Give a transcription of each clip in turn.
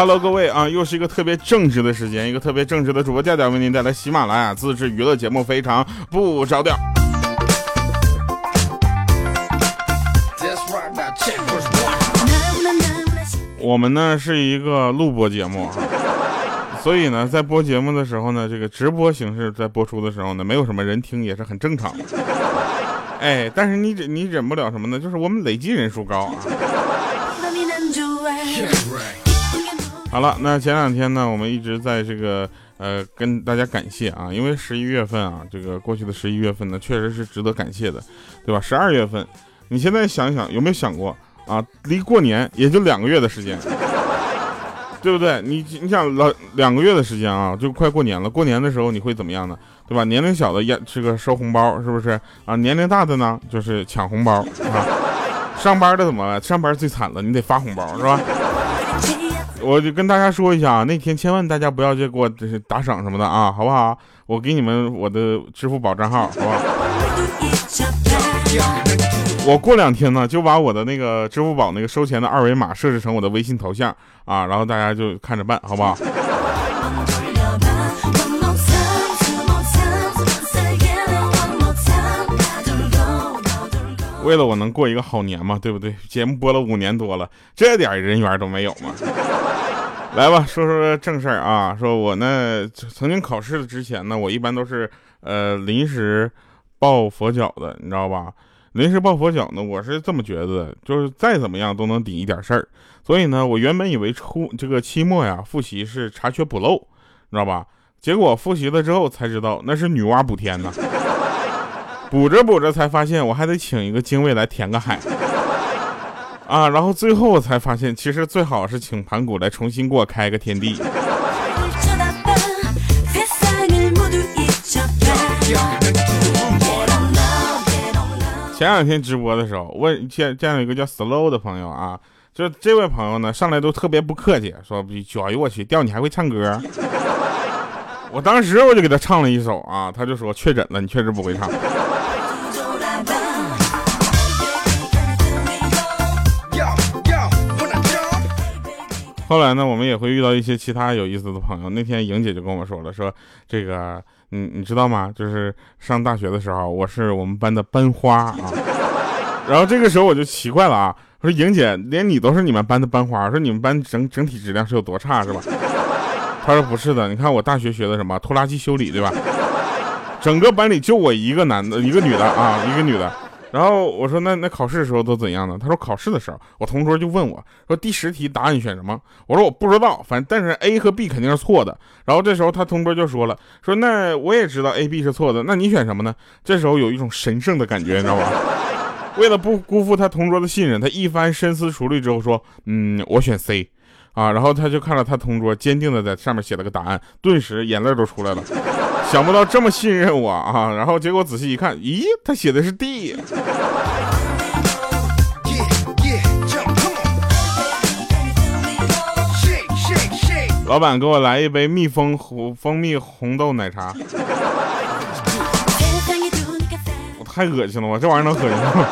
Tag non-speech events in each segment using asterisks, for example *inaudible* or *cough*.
Hello，各位啊，又是一个特别正直的时间，一个特别正直的主播调调为您带来喜马拉雅自制娱乐节目，非常不着调。我们呢是一个录播节目，所以呢，在播节目的时候呢，这个直播形式在播出的时候呢，没有什么人听也是很正常的。哎，但是你忍你忍不了什么呢？就是我们累计人数高啊。好了，那前两天呢，我们一直在这个呃跟大家感谢啊，因为十一月份啊，这个过去的十一月份呢，确实是值得感谢的，对吧？十二月份，你现在想想有没有想过？啊，离过年也就两个月的时间，*laughs* 对不对？你你想老两个月的时间啊，就快过年了。过年的时候你会怎么样呢？对吧？年龄小的也这个收红包，是不是啊？年龄大的呢，就是抢红包啊。上班的怎么了？上班最惨了，你得发红包，是吧？我就跟大家说一下啊，那天千万大家不要去给我打赏什么的啊，好不好？我给你们我的支付宝账号，好不好？我过两天呢，就把我的那个支付宝那个收钱的二维码设置成我的微信头像啊，然后大家就看着办，好不好？为了我能过一个好年嘛，对不对？节目播了五年多了，这点人缘都没有吗？来吧，说说正事儿啊。说我呢，曾经考试之前呢，我一般都是呃临时抱佛脚的，你知道吧？临时抱佛脚呢，我是这么觉得，就是再怎么样都能顶一点事儿。所以呢，我原本以为初这个期末呀复习是查缺补漏，你知道吧？结果复习了之后才知道那是女娲补天呢。补着补着才发现我还得请一个精卫来填个海啊！然后最后我才发现，其实最好是请盘古来重新给我开个天地。前两天直播的时候，问见见了一个叫 Slow 的朋友啊，就这位朋友呢，上来都特别不客气，说：“哎呦我去，调你还会唱歌？”我当时我就给他唱了一首啊，他就说：“确诊了，你确实不会唱。”后来呢，我们也会遇到一些其他有意思的朋友。那天莹姐就跟我说了，说这个。你你知道吗？就是上大学的时候，我是我们班的班花啊。*laughs* 然后这个时候我就奇怪了啊，我说莹姐，连你都是你们班的班花，说你们班整整体质量是有多差是吧？*laughs* 她说不是的，你看我大学学的什么拖拉机修理对吧？整个班里就我一个男的，一个女的啊，一个女的。然后我说那那考试的时候都怎样呢？他说考试的时候，我同桌就问我说第十题答案选什么？我说我不知道，反正但是 A 和 B 肯定是错的。然后这时候他同桌就说了，说那我也知道 A、B 是错的，那你选什么呢？这时候有一种神圣的感觉，你知道吧？*laughs* 为了不辜负他同桌的信任，他一番深思熟虑之后说，嗯，我选 C。啊，然后他就看到他同桌坚定的在上面写了个答案，顿时眼泪都出来了。想不到这么信任我啊！然后结果仔细一看，咦，他写的是 D。老板，给我来一杯蜜蜂红蜂蜜红豆奶茶。我太恶心了，我这玩意儿能恶心吗？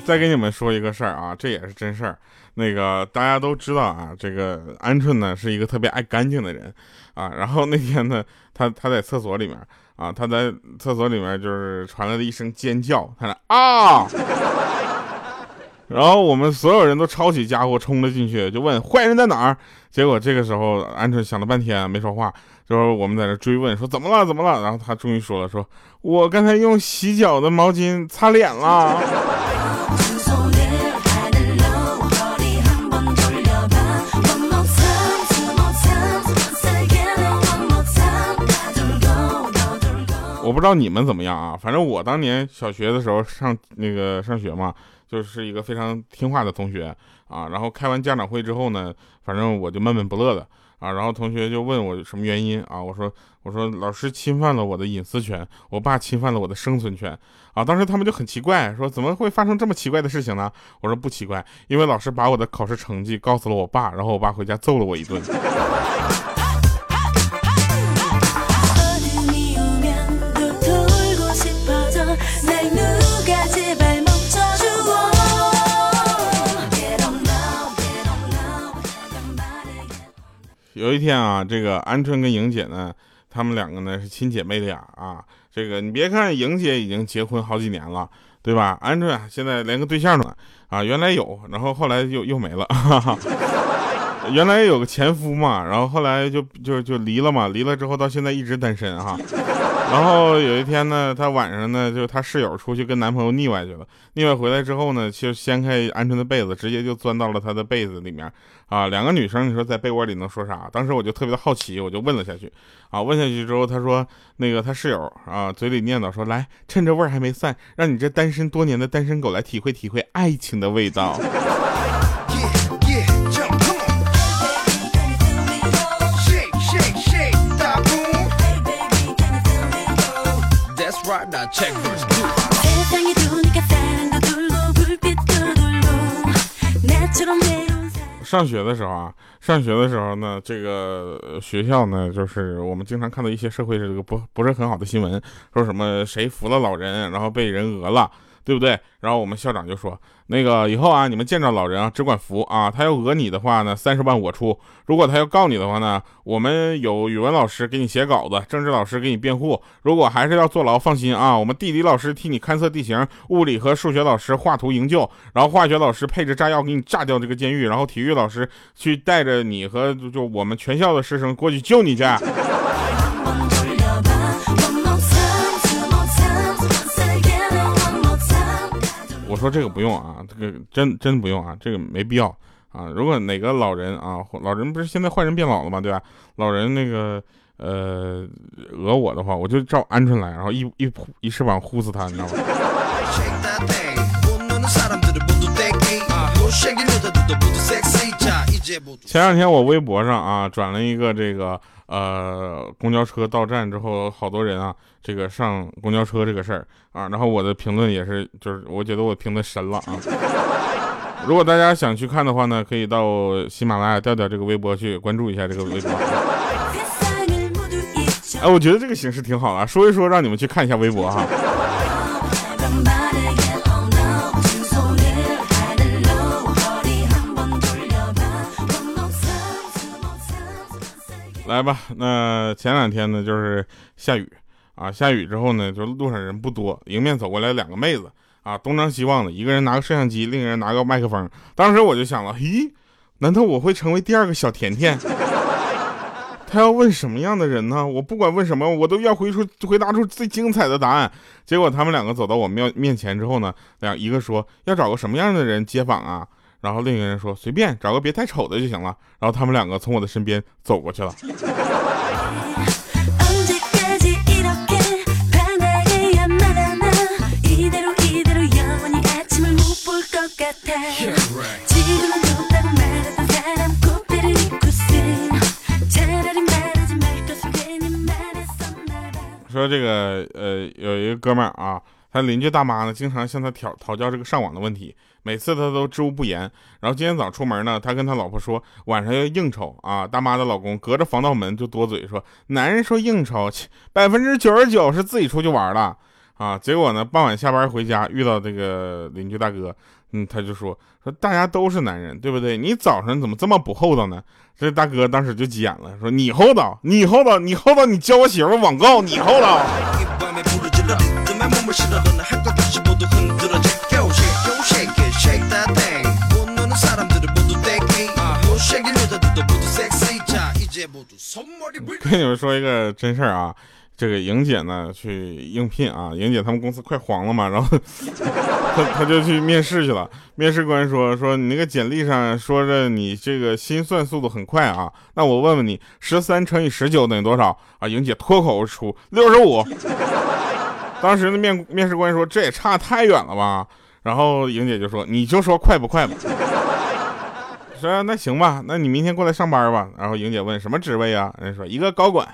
*laughs* 再给你们说一个事儿啊，这也是真事儿。那个大家都知道啊，这个鹌鹑呢是一个特别爱干净的人啊。*laughs* 然后那天呢，他他在厕所里面啊，他在厕所里面就是传来了一声尖叫，他说啊。*laughs* 然后我们所有人都抄起家伙冲了进去，就问坏人在哪儿。结果这个时候鹌鹑想了半天没说话，就是我们在这追问说怎么了怎么了。然后他终于说了，说我刚才用洗脚的毛巾擦脸了。我不知道你们怎么样啊，反正我当年小学的时候上那个上学嘛，就是一个非常听话的同学啊。然后开完家长会之后呢，反正我就闷闷不乐的啊。然后同学就问我什么原因啊？我说我说老师侵犯了我的隐私权，我爸侵犯了我的生存权啊。当时他们就很奇怪，说怎么会发生这么奇怪的事情呢？我说不奇怪，因为老师把我的考试成绩告诉了我爸，然后我爸回家揍了我一顿。有一天啊，这个鹌鹑跟莹姐呢，他们两个呢是亲姐妹俩啊。这个你别看莹姐已经结婚好几年了，对吧？鹌鹑现在连个对象都啊，原来有，然后后来又又没了。哈 *laughs* 哈原来有个前夫嘛，然后后来就就就离了嘛，离了之后到现在一直单身哈。*laughs* 然后有一天呢，她晚上呢，就她室友出去跟男朋友腻歪去了，腻歪回来之后呢，就掀开鹌鹑的被子，直接就钻到了她的被子里面啊。两个女生，你说在被窝里能说啥？当时我就特别的好奇，我就问了下去啊。问下去之后，她说那个她室友啊，嘴里念叨说，来趁着味儿还没散，让你这单身多年的单身狗来体会体会爱情的味道。上学的时候啊，上学的时候呢，这个学校呢，就是我们经常看到一些社会这个不不是很好的新闻，说什么谁扶了老人，然后被人讹了。对不对？然后我们校长就说，那个以后啊，你们见着老人啊，只管扶啊。他要讹你的话呢，三十万我出；如果他要告你的话呢，我们有语文老师给你写稿子，政治老师给你辩护。如果还是要坐牢，放心啊，我们地理老师替你勘测地形，物理和数学老师画图营救，然后化学老师配置炸药给你炸掉这个监狱，然后体育老师去带着你和就我们全校的师生过去救你去。说这个不用啊，这个真真不用啊，这个没必要啊。如果哪个老人啊，老人不是现在坏人变老了吗？对吧？老人那个呃讹我的话，我就照鹌鹑来，然后一一一翅膀呼死他，你知道吗？前两天我微博上啊转了一个这个呃公交车到站之后，好多人啊这个上公交车这个事儿啊，然后我的评论也是就是我觉得我评的神了啊。*laughs* 如果大家想去看的话呢，可以到喜马拉雅调调这个微博去关注一下这个微博。*laughs* 哎，我觉得这个形式挺好啊，说一说让你们去看一下微博哈。来吧，那前两天呢，就是下雨啊，下雨之后呢，就路上人不多，迎面走过来两个妹子啊，东张西望的，一个人拿个摄像机，另一个人拿个麦克风。当时我就想了，咦，难道我会成为第二个小甜甜？*laughs* 他要问什么样的人呢？我不管问什么，我都要回出回答出最精彩的答案。结果他们两个走到我面面前之后呢，两一个说要找个什么样的人接访啊？然后另一个人说：“随便找个别太丑的就行了。”然后他们两个从我的身边走过去了。说这个呃，有一个哥们儿啊。他邻居大妈呢，经常向他讨讨教这个上网的问题，每次他都知无不言。然后今天早出门呢，他跟他老婆说晚上要应酬啊。大妈的老公隔着防盗门就多嘴说，男人说应酬，百分之九十九是自己出去玩了啊。结果呢，傍晚下班回家遇到这个邻居大哥，嗯，他就说说大家都是男人，对不对？你早上怎么这么不厚道呢？这大哥当时就急眼了，说你厚道，你厚道，你厚道，你教我媳妇网购，你厚道。*laughs* *laughs* 跟你们说一个真事儿啊，这个莹姐呢去应聘啊，莹姐他们公司快黄了嘛，然后她她就去面试去了。面试官说说你那个简历上说着你这个心算速度很快啊，那我问问你，十三乘以十九等于多少啊？莹姐脱口而出六十五。当时的面面试官说：“这也差太远了吧？”然后莹姐就说：“你就说快不快吧。”说：“那行吧，那你明天过来上班吧。”然后莹姐问：“什么职位啊？”人家说：“一个高管。”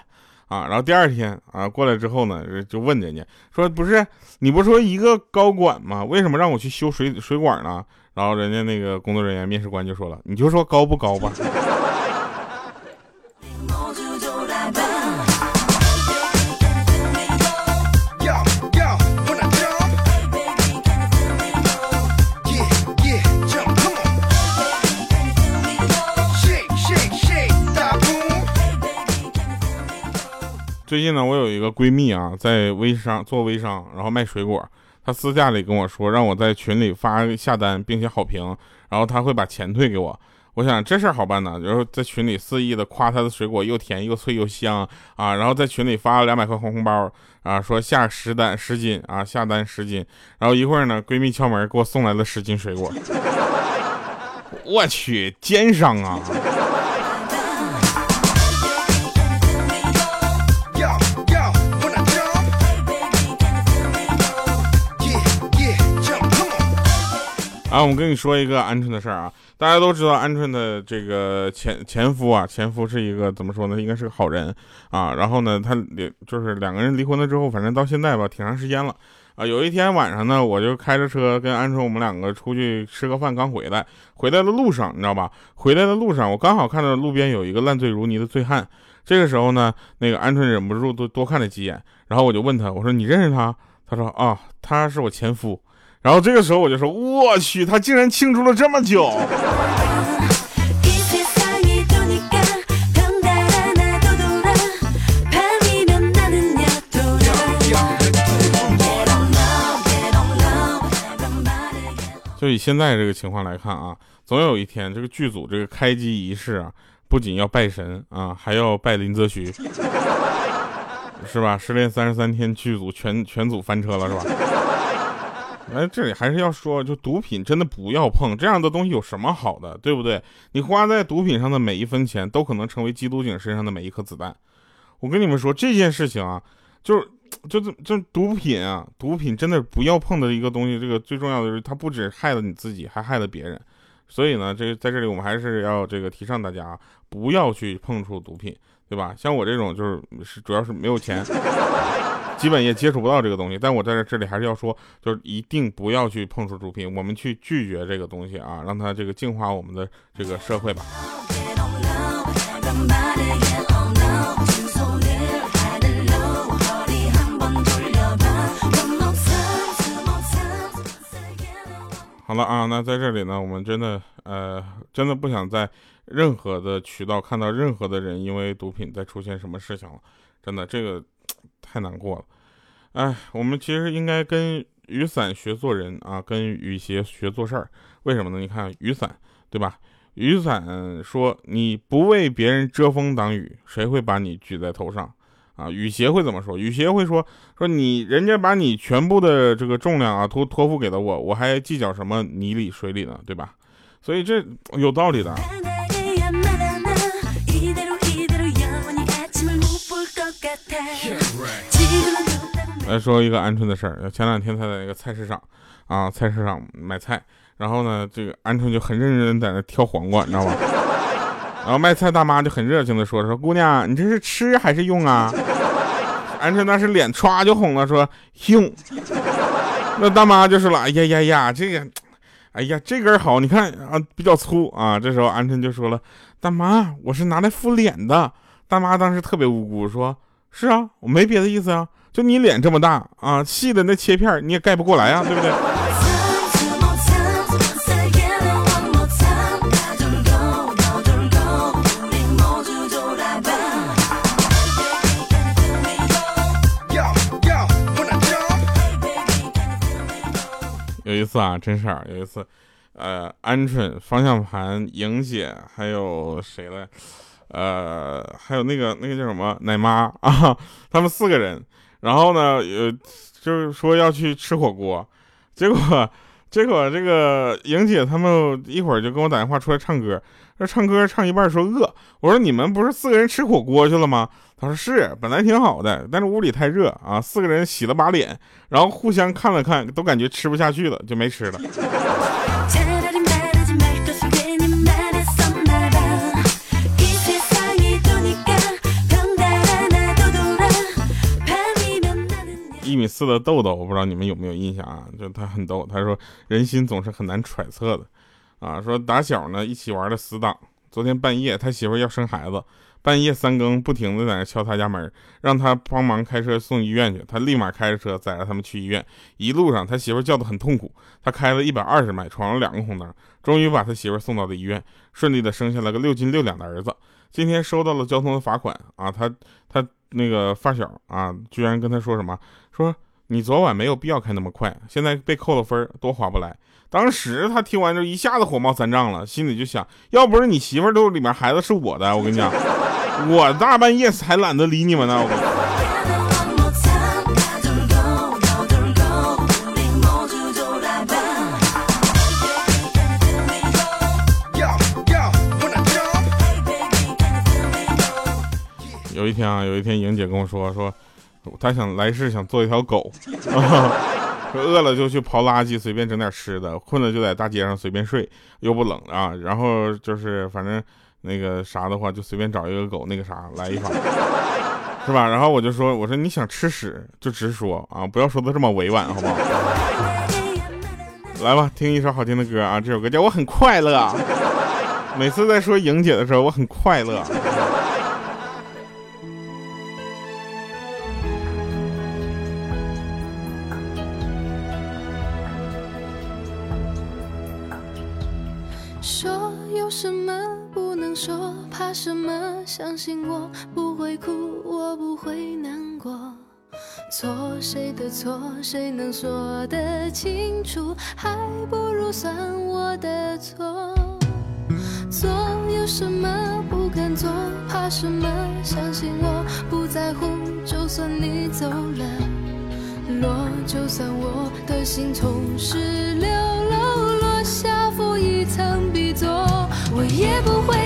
啊，然后第二天啊过来之后呢，就问人家说：“不是你不说一个高管吗？为什么让我去修水水管呢？”然后人家那个工作人员面试官就说了：“你就说高不高吧。”最近呢，我有一个闺蜜啊，在微商做微商，然后卖水果。她私下里跟我说，让我在群里发下单，并且好评，然后她会把钱退给我。我想这事儿好办呢，然后在群里肆意的夸她的水果又甜又脆又香啊，然后在群里发了两百块红红包啊，说下十单十斤啊，下单十斤。然后一会儿呢，闺蜜敲门给我送来了十斤水果。*laughs* 我去，奸商啊！啊，我跟你说一个鹌鹑的事儿啊，大家都知道鹌鹑的这个前前夫啊，前夫是一个怎么说呢？应该是个好人啊。然后呢，他离就是两个人离婚了之后，反正到现在吧，挺长时间了啊。有一天晚上呢，我就开着车跟鹌鹑我们两个出去吃个饭，刚回来，回来的路上你知道吧？回来的路上，我刚好看到路边有一个烂醉如泥的醉汉。这个时候呢，那个鹌鹑忍不住多多看了几眼，然后我就问他，我说你认识他？他说啊，他是我前夫。然后这个时候我就说，我去，他竟然庆祝了这么久。就以现在这个情况来看啊，总有一天这个剧组这个开机仪式啊，不仅要拜神啊，还要拜林则徐，是吧？失恋三十三天剧组全全组翻车了，是吧？哎，这里还是要说，就毒品真的不要碰，这样的东西有什么好的，对不对？你花在毒品上的每一分钱，都可能成为缉毒警身上的每一颗子弹。我跟你们说这件事情啊，就是，就是就毒品啊，毒品真的不要碰的一个东西。这个最重要的是，它不止害了你自己，还害了别人。所以呢，这在这里我们还是要这个提倡大家啊不要去碰触毒品，对吧？像我这种就是是主要是没有钱。基本也接触不到这个东西，但我在这这里还是要说，就是一定不要去碰触毒品，我们去拒绝这个东西啊，让它这个净化我们的这个社会吧。好了啊，那在这里呢，我们真的呃，真的不想再任何的渠道看到任何的人因为毒品在出现什么事情了，真的这个。*tsk* 太难过了，哎，我们其实应该跟雨伞学做人啊，跟雨鞋学做事儿。为什么呢？你看雨伞，对吧？雨伞说你不为别人遮风挡雨，谁会把你举在头上啊？雨鞋会怎么说？雨鞋会说说你人家把你全部的这个重量啊托托付给了我，我还计较什么泥里水里呢？对吧？所以这有道理的。来说一个鹌鹑的事儿。前两天他在一个菜市场啊，菜市场买菜，然后呢，这个鹌鹑就很认真在那挑黄瓜，你知道吧？*laughs* 然后卖菜大妈就很热情的说：“说姑娘，你这是吃还是用啊？”鹌鹑当时脸歘就红了，说：“用。”那大妈就说了：“哎呀呀呀，这个，哎呀，这根好，你看啊，比较粗啊。”这时候鹌鹑就说了：“大妈，我是拿来敷脸的。”大妈当时特别无辜，说：“是啊，我没别的意思啊，就你脸这么大啊，细的那切片你也盖不过来啊，对不对？”有一次啊，真事儿，有一次，呃，鹌鹑、方向盘、莹姐还有谁来？呃，还有那个那个叫什么奶妈 *laughs* 啊，他们四个人，然后呢，呃，就是说要去吃火锅，结果 *laughs* 结果这个莹姐他们一会儿就跟我打电话出来唱歌，说唱歌唱一半说饿，我说你们不是四个人吃火锅去了吗？他说是，本来挺好的，但是屋里太热啊，四个人洗了把脸，然后互相看了看，都感觉吃不下去了，就没吃了。*laughs* 一米四的豆豆，我不知道你们有没有印象啊？就他很逗，他说人心总是很难揣测的，啊，说打小呢一起玩的死党，昨天半夜他媳妇要生孩子，半夜三更不停的在那敲他家门，让他帮忙开车送医院去，他立马开着车载着他们去医院，一路上他媳妇叫的很痛苦，他开了一百二十迈，闯了两个红灯，终于把他媳妇送到了医院，顺利的生下了个六斤六两的儿子。今天收到了交通的罚款啊，他他那个发小啊，居然跟他说什么，说你昨晚没有必要开那么快，现在被扣了分，多划不来。当时他听完就一下子火冒三丈了，心里就想，要不是你媳妇肚里面孩子是我的，我跟你讲，我大半夜才懒得理你们呢。有一天啊，有一天莹姐跟我说说，她想来世想做一条狗，*laughs* 说饿了就去刨垃圾，随便整点吃的；困了就在大街上随便睡，又不冷啊。然后就是反正那个啥的话，就随便找一个狗，那个啥来一发，*laughs* 是吧？然后我就说，我说你想吃屎就直说啊，不要说的这么委婉，好不好？*laughs* 来吧，听一首好听的歌啊，这首歌叫《我很快乐》。每次在说莹姐的时候，我很快乐。会难过。错谁的错，谁能说得清楚？还不如算我的错。做有什么不敢做？怕什么？相信我不在乎，就算你走了，落就算我的心从十六楼落下负一层 B 座，我也不会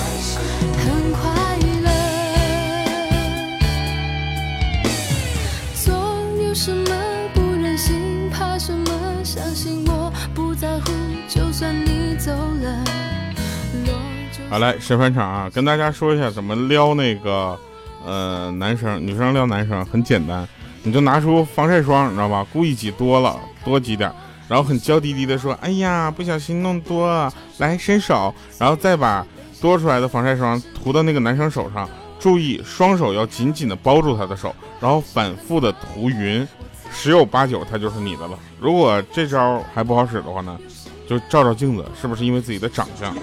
好来，神返场啊！跟大家说一下怎么撩那个，呃，男生女生撩男生很简单，你就拿出防晒霜，你知道吧？故意挤多了，多挤点，然后很娇滴滴的说：“哎呀，不小心弄多了，来伸手。”然后再把多出来的防晒霜涂到那个男生手上，注意双手要紧紧的包住他的手，然后反复的涂匀，十有八九他就是你的了。如果这招还不好使的话呢，就照照镜子，是不是因为自己的长相？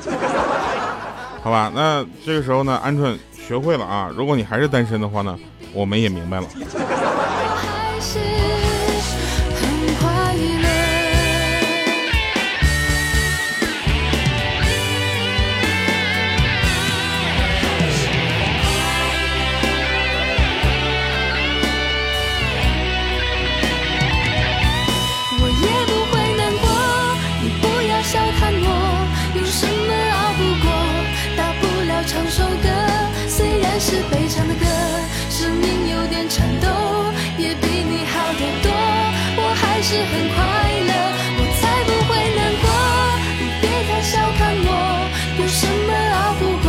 好吧，那这个时候呢，鹌鹑学会了啊。如果你还是单身的话呢，我们也明白了。还是很快乐，我才不会难过。你别再小看我，有什么熬不过？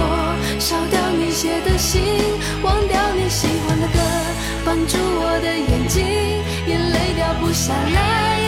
烧掉你写的信，忘掉你喜欢的歌，绑住我的眼睛，眼泪掉不下来。